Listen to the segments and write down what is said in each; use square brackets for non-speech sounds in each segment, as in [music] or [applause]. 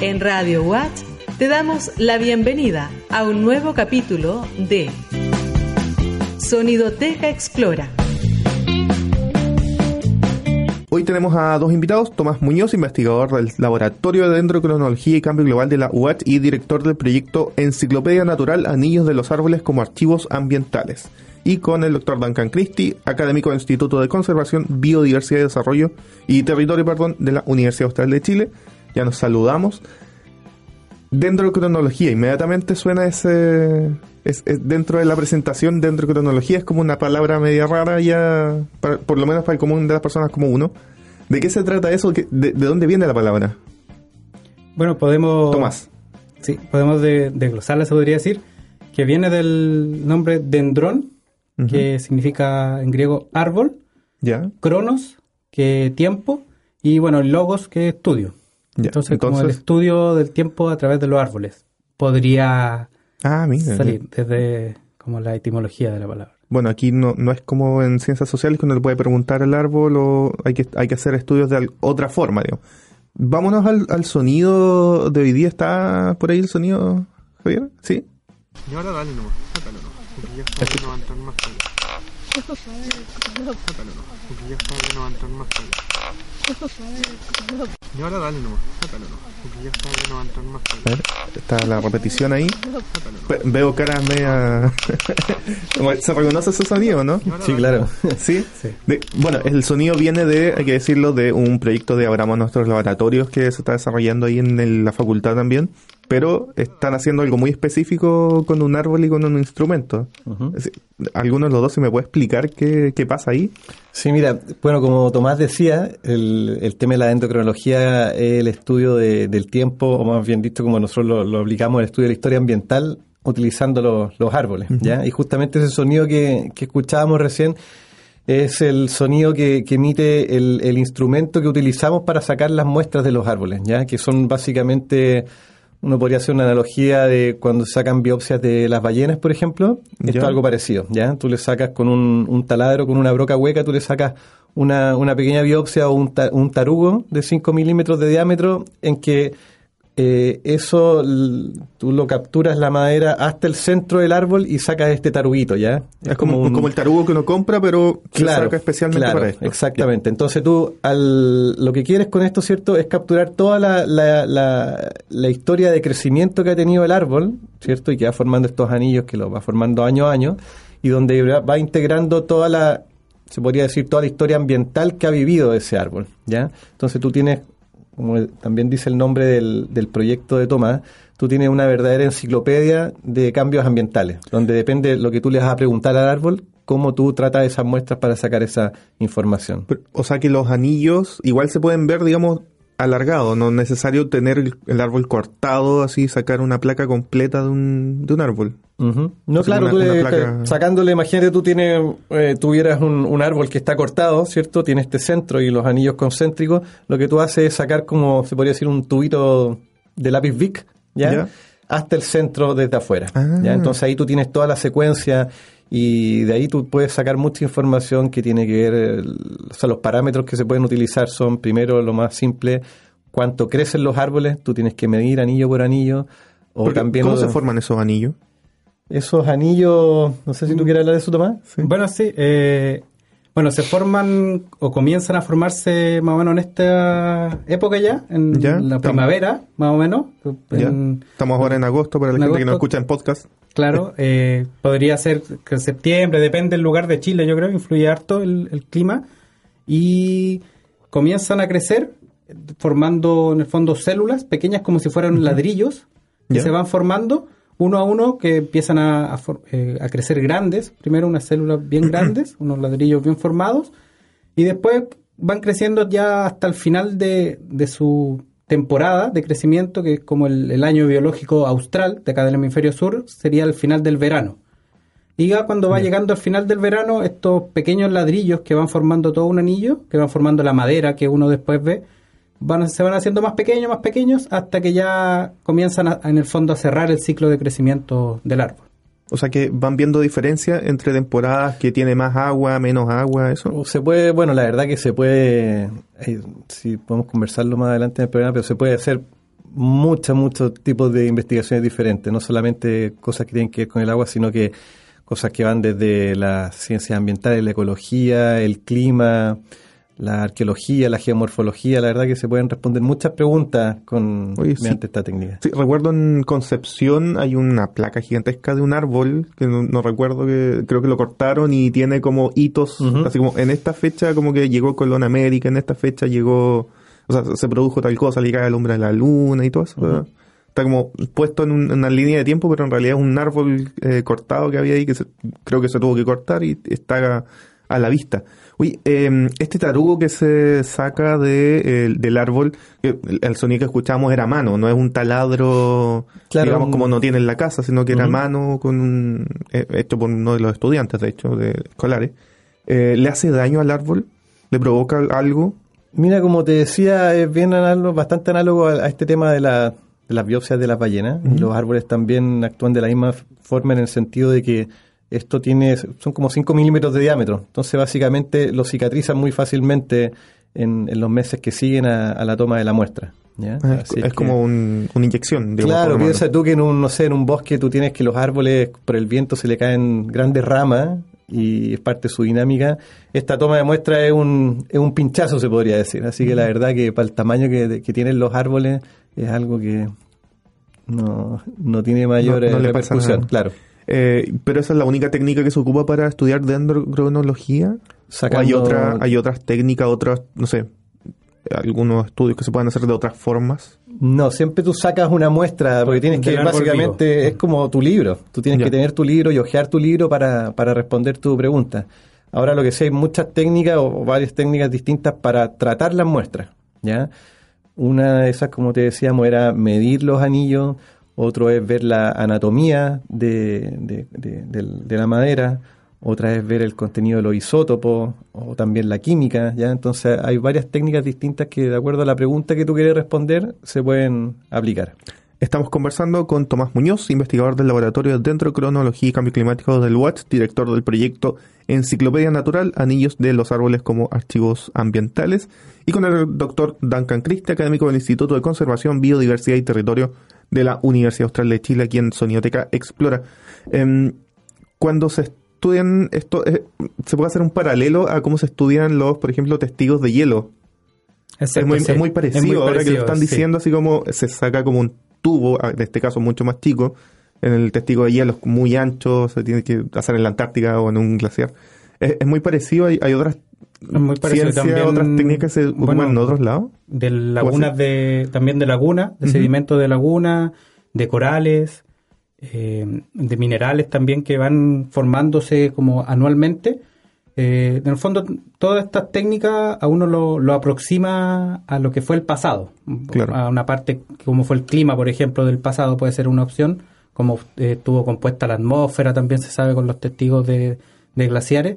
En Radio Watch te damos la bienvenida a un nuevo capítulo de Sonidoteca Explora. Hoy tenemos a dos invitados, Tomás Muñoz, investigador del Laboratorio de Dendrocronología y Cambio Global de la UAT y director del proyecto Enciclopedia Natural Anillos de los Árboles como Archivos Ambientales. Y con el doctor Duncan Christie, académico del Instituto de Conservación, Biodiversidad y Desarrollo y Territorio perdón, de la Universidad Austral de Chile. Ya nos saludamos. Dendrocronología, inmediatamente suena ese... Es, dentro de la presentación, dendrocronología es como una palabra media rara ya, por lo menos para el común de las personas como uno. ¿De qué se trata eso? ¿De, de dónde viene la palabra? Bueno, podemos... Tomás. Sí, podemos desglosarla, se podría decir, que viene del nombre dendrón, que significa en griego árbol, ya. cronos, que tiempo, y bueno, logos, que estudio. Entonces, como el estudio del tiempo a través de los árboles. Podría ah, salir desde como la etimología de la palabra. Bueno, aquí no, no es como en ciencias sociales que uno le puede preguntar al árbol o hay que, hay que hacer estudios de otra forma, digo. Vámonos al, al sonido de hoy día. ¿Está por ahí el sonido, Javier? ¿Sí? Y ahora dale nomás, sácalo no, porque ya está no va a entrar más tarde. [laughs] Sácalo no, porque ya está no va a entrar más tarde. Y ahora dale nomás, sácalo no, porque ya está no va a entrar más. A ver, está la repetición ahí. Veo caras media... [laughs] Se reconoce ese sonido, ¿no? Sí, claro. ¿Sí? De, bueno, el sonido viene de, hay que decirlo, de un proyecto de Abramos Nuestros Laboratorios que se está desarrollando ahí en el, la facultad también pero están haciendo algo muy específico con un árbol y con un instrumento. ¿Alguno de los dos se me puede explicar qué, pasa ahí? Sí, mira, bueno, como Tomás decía, el, tema de la dendrocronología es el estudio del tiempo, o más bien dicho, como nosotros lo, aplicamos, el estudio de la historia ambiental utilizando los, árboles, ¿ya? Y justamente ese sonido que, escuchábamos recién es el sonido que, emite el, el, instrumento que utilizamos para sacar las muestras de los árboles, ¿ya? Que son básicamente uno podría hacer una analogía de cuando sacan biopsias de las ballenas, por ejemplo. Esto es algo parecido, ¿ya? Tú le sacas con un, taladro, con una broca hueca, tú le sacas una, una pequeña biopsia o un, un tarugo de 5 milímetros de diámetro en que eh, eso tú lo capturas la madera hasta el centro del árbol y sacas este taruguito, ¿ya? Es, como, como el tarugo que uno compra, pero claro, se saca especialmente para esto. Exactamente. Entonces tú, al, lo que quieres con esto, ¿cierto? Es capturar toda la, la, la, historia de crecimiento que ha tenido el árbol, ¿cierto? Y que va formando estos anillos que lo va formando año a año y donde va integrando toda la, se podría decir, toda la historia ambiental que ha vivido ese árbol, ¿ya? Entonces tú tienes como también dice el nombre del, del proyecto de Tomás, tú tienes una verdadera enciclopedia de cambios ambientales, donde depende de lo que tú le vas a preguntar al árbol, cómo tú tratas esas muestras para sacar esa información. o sea que los anillos igual se pueden ver, digamos, alargados, no es necesario tener el, árbol cortado, así sacar una placa completa de un, de un árbol. No, claro, tú sacándole, imagínate tú tienes, eh, tuvieras un, árbol que está cortado, ¿cierto? Tiene este centro y los anillos concéntricos, lo que tú haces es sacar como, se podría decir, un tubito de lápiz Vic, ¿ya? Hasta el centro desde afuera, ¿ya? Ah. Entonces ahí tú tienes toda la secuencia y de ahí tú puedes sacar mucha información que tiene que ver, o sea, los parámetros que se pueden utilizar son, primero, lo más simple, cuánto crecen los árboles, tú tienes que medir anillo por anillo. O también ¿Cómo se forman esos anillos? Esos anillos, no sé si tú quieres hablar de eso, Tomás. Bueno, sí. Eh, bueno, se forman o comienzan a formarse más o menos en esta época ya, en la primavera, más o menos. Estamos ahora en agosto para la gente que nos escucha en podcast. Claro, [laughs] eh, podría ser que en septiembre, depende del lugar de Chile, yo creo, influye harto el, clima. Y comienzan a crecer formando en el fondo células pequeñas como si fueran ladrillos que se van formando uno a uno que empiezan a, eh, a, crecer grandes, primero unas células bien [clears throat] grandes, unos ladrillos bien formados, y después van creciendo ya hasta el final de, de su temporada de crecimiento, que es como el, año biológico austral de acá del hemisferio sur, sería el final del verano. Y ya cuando va llegando al final del verano, estos pequeños ladrillos que van formando todo un anillo, que van formando la madera que uno después ve, se van haciendo más pequeños, más pequeños, hasta que ya comienzan en el fondo a cerrar el ciclo de crecimiento del árbol. O sea que van viendo diferencia entre temporadas que tiene más agua, menos agua, eso. Se puede, bueno, la verdad que se puede, eh, si podemos conversarlo más adelante en el programa, pero se puede hacer muchos, muchos tipos de investigaciones diferentes, no solamente cosas que tienen que ver con el agua, sino que cosas que van desde las ciencias ambientales, la ecología, el clima, la arqueología, la geomorfología, la verdad que se pueden responder muchas preguntas con Oye, sí. mediante esta técnica. Sí, recuerdo en Concepción hay una placa gigantesca de un árbol que no, no recuerdo que creo que lo cortaron y tiene como hitos, así como en esta fecha como que llegó Colón a América, en esta fecha llegó, o sea, se produjo tal cosa, le cae el hombre a la luna y todo eso. Está como puesto en, un- en una línea de tiempo, pero en realidad es un árbol eh, cortado que había ahí que se- creo que se tuvo que cortar y está a, a la vista. Oye, eh, este tarugo que se saca de, el- del árbol, el, el sonido que escuchamos era a mano, no es un taladro, Claro, digamos, un- como no tiene en la casa, sino que era a mano, con un, eh, hecho por uno de los estudiantes, de hecho, de escolares. Eh, ¿Le hace daño al árbol? ¿Le provoca algo? Mira, como te decía, es bien análogo, bastante análogo a, a este tema de, la- de las biopsias de las ballenas. Los árboles también actúan de la misma forma en el sentido de que esto tiene, son como 5 milímetros de diámetro. Entonces, básicamente, lo cicatrizan muy fácilmente en, en los meses que siguen a, a la toma de la muestra. ¿ya? Ah, Es, Así es que- como un- una inyección, digamos. Claro, piensa tú que en un, no sé, en un bosque tú tienes que los árboles por el viento se le caen grandes ramas y es parte de su dinámica. Esta toma de muestra es un, es un pinchazo, se podría decir. Así que la verdad que para el tamaño que, que tienen los árboles es algo que no, no tiene mayor No- no eh, repercusión. Claro. Eh, pero esa es la única técnica que se ocupa para estudiar dendrocronología. Sacando- ¿O hay, otra, hay otras técnicas, otras, no sé, algunos estudios que se pueden hacer de otras formas? No, siempre tú sacas una muestra, porque tienes que, básicamente, es como tu libro. Tú tienes Ya. que tener tu libro y hojear tu libro para, para responder tu pregunta. Ahora lo que sé, hay muchas técnicas o varias técnicas distintas para tratar las muestras, ¿ya? Una de esas, como te decíamos, era medir los anillos, otro es ver la anatomía de, de- la madera, otra es ver el contenido de los isótopos o también la química, ¿ya? Entonces hay varias técnicas distintas que de acuerdo a la pregunta que tú quieres responder se pueden aplicar. Estamos conversando con Tomás Muñoz, investigador del Laboratorio de Dendrocronología y Cambio Climático del UAT, director del proyecto Enciclopedia Natural, Anillos de los Árboles como Archivos Ambientales, y con el doctor Duncan Christie, académico del Instituto de Conservación, Biodiversidad y Territorio de la Universidad Austral de Chile, aquí en Sonioteca Explora. Em, cuando se estudian esto, eh, se puede hacer un paralelo a cómo se estudian los, por ejemplo, testigos de hielo. Exacto, es, muy, sí. es muy parecido, Es muy ahora que lo están sí. diciendo, así como se saca como un tubo, ah, en este caso mucho más chico, en el testigo de hielo es muy ancho, se tiene que hacer en la Antártica o en un glaciar. Es, es muy parecido, hay, hay otras muy parecido. ciencias, También, otras técnicas se ocupan bueno, en otros lados. de lagunas de también de laguna de sedimentos de laguna de corales eh, de minerales también que van formándose como anualmente Eh, en el fondo todas estas técnicas a uno lo, lo aproxima a lo que fue el pasado Claro. a una parte como fue el clima por ejemplo del pasado puede ser una opción como eh, estuvo compuesta la atmósfera también se sabe con los testigos de, de glaciares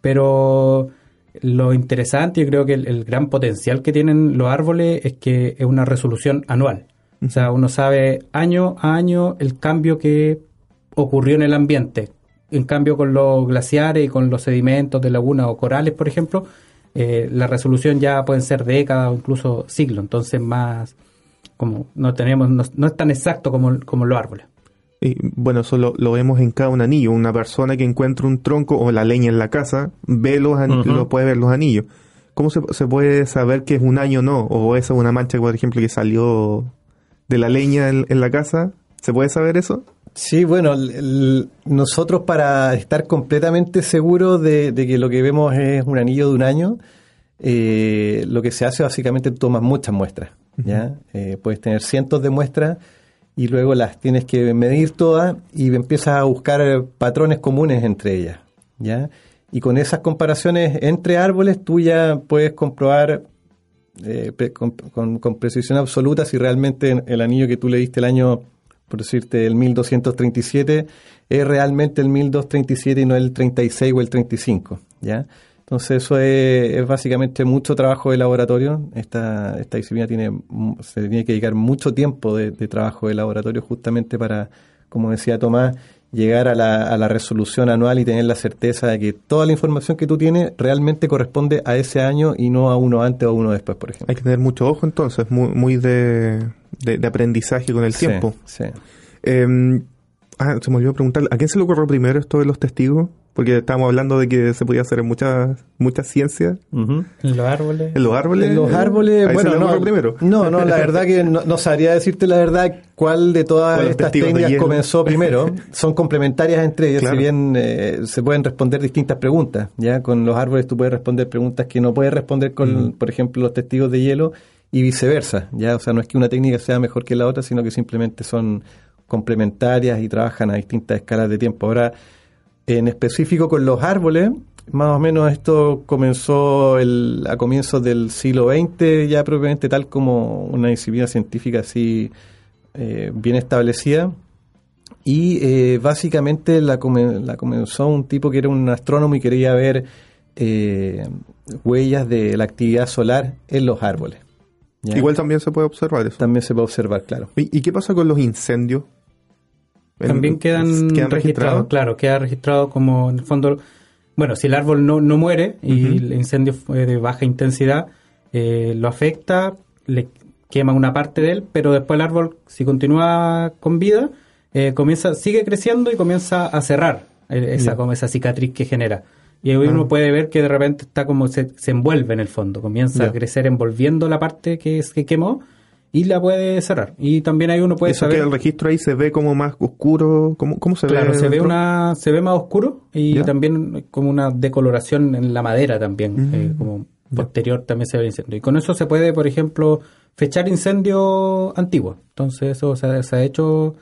pero lo interesante, yo creo que el, gran potencial que tienen los árboles es que es una resolución anual. O sea, uno sabe año a año el cambio que ocurrió en el ambiente. En cambio, con los glaciares y con los sedimentos de lagunas o corales, por ejemplo, eh, la resolución ya pueden ser décadas o incluso siglos. Entonces, más como no tenemos, no, no es tan exacto como, como los árboles. Y bueno, eso lo, lo vemos en cada un anillo. Una persona que encuentra un tronco o la leña en la casa, ve los Ujú. lo puede ver los anillos. ¿Cómo se, se puede saber que es un año o no? O esa es una mancha, por ejemplo, que salió de la leña en, en la casa. ¿Se puede saber eso? Sí, bueno, el- el- nosotros para estar completamente seguros de, de que lo que vemos es un anillo de un año, eh, lo que se hace básicamente tomas muchas muestras, ¿ya? Eh, puedes tener cientos de muestras y luego las tienes que medir todas y empiezas a buscar eh, patrones comunes entre ellas, ¿ya? Y con esas comparaciones entre árboles tú ya puedes comprobar eh, con- con precisión absoluta si realmente el anillo que tú le diste el año, por decirte, el 1237, es realmente el 1237 y no el 36 o el 35, ¿ya? Entonces eso es, es básicamente mucho trabajo de laboratorio. Esta, esta disciplina tiene, se tiene que dedicar mucho tiempo de, de trabajo de laboratorio justamente para, como decía Tomás, llegar a la, a la resolución anual y tener la certeza de que toda la información que tú tienes realmente corresponde a ese año y no a uno antes o uno después, por ejemplo. Hay que tener mucho ojo entonces, muy, muy de, de, de aprendizaje con el Sí, tiempo. Sí. Eh, ah, se me olvidó preguntar, ¿a quién se le ocurrió primero esto de los testigos? Porque estábamos hablando de que se podía hacer en muchas muchas ciencias. En los árboles. en los árboles. En los árboles, Ahí bueno, no, primero. no, no, la verdad que no, no sabría decirte la verdad cuál de todas ¿Cuál de los estas técnicas comenzó primero. [laughs] Son complementarias entre ellas, Claro. si bien eh, se pueden responder distintas preguntas. Ya con los árboles tú puedes responder preguntas que no puedes responder con, por ejemplo, los testigos de hielo y viceversa. Ya, o sea, no es que una técnica sea mejor que la otra, sino que simplemente son complementarias y trabajan a distintas escalas de tiempo. Ahora, en específico con los árboles, más o menos esto comenzó el, a comienzos del siglo XX, ya propiamente tal como una disciplina científica así eh, bien establecida. Y eh, básicamente la, come- la comenzó un tipo que era un astrónomo y quería ver eh, huellas de la actividad solar en los árboles. ¿ya? Igual también se puede observar eso. también se puede observar, claro. ¿Y, y qué pasa con los incendios? También quedan, registrados, claro, queda registrado como en el fondo, bueno, si el árbol no, no muere y el incendio fue de baja intensidad, eh, lo afecta, le quema una parte de él, pero después el árbol, si continúa con vida, eh, comienza, sigue creciendo y comienza a cerrar eh, esa, como esa cicatriz que genera. Y ahí Ah. uno puede ver que de repente está como se, se envuelve en el fondo, comienza a crecer envolviendo la parte que, es- que quemó y la puede cerrar. Y también ahí uno puede Eso saber... que el registro ahí se ve como más oscuro. ¿Cómo, cómo se Claro, ve? se ve una, se ve más oscuro y Ya. también como una decoloración en la madera también, Mm. eh, como posterior también se ve el incendio. Y con eso se puede, por ejemplo, fechar incendios antiguos. Entonces eso se, ha- se ha hecho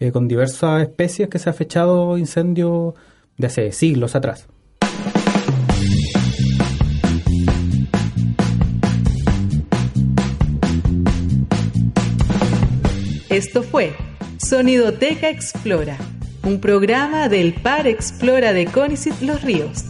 eh, con diversas especies que se ha fechado incendios de hace siglos atrás. Esto fue Sonidoteca Explora, un programa del Par Explora de Conicet Los Ríos.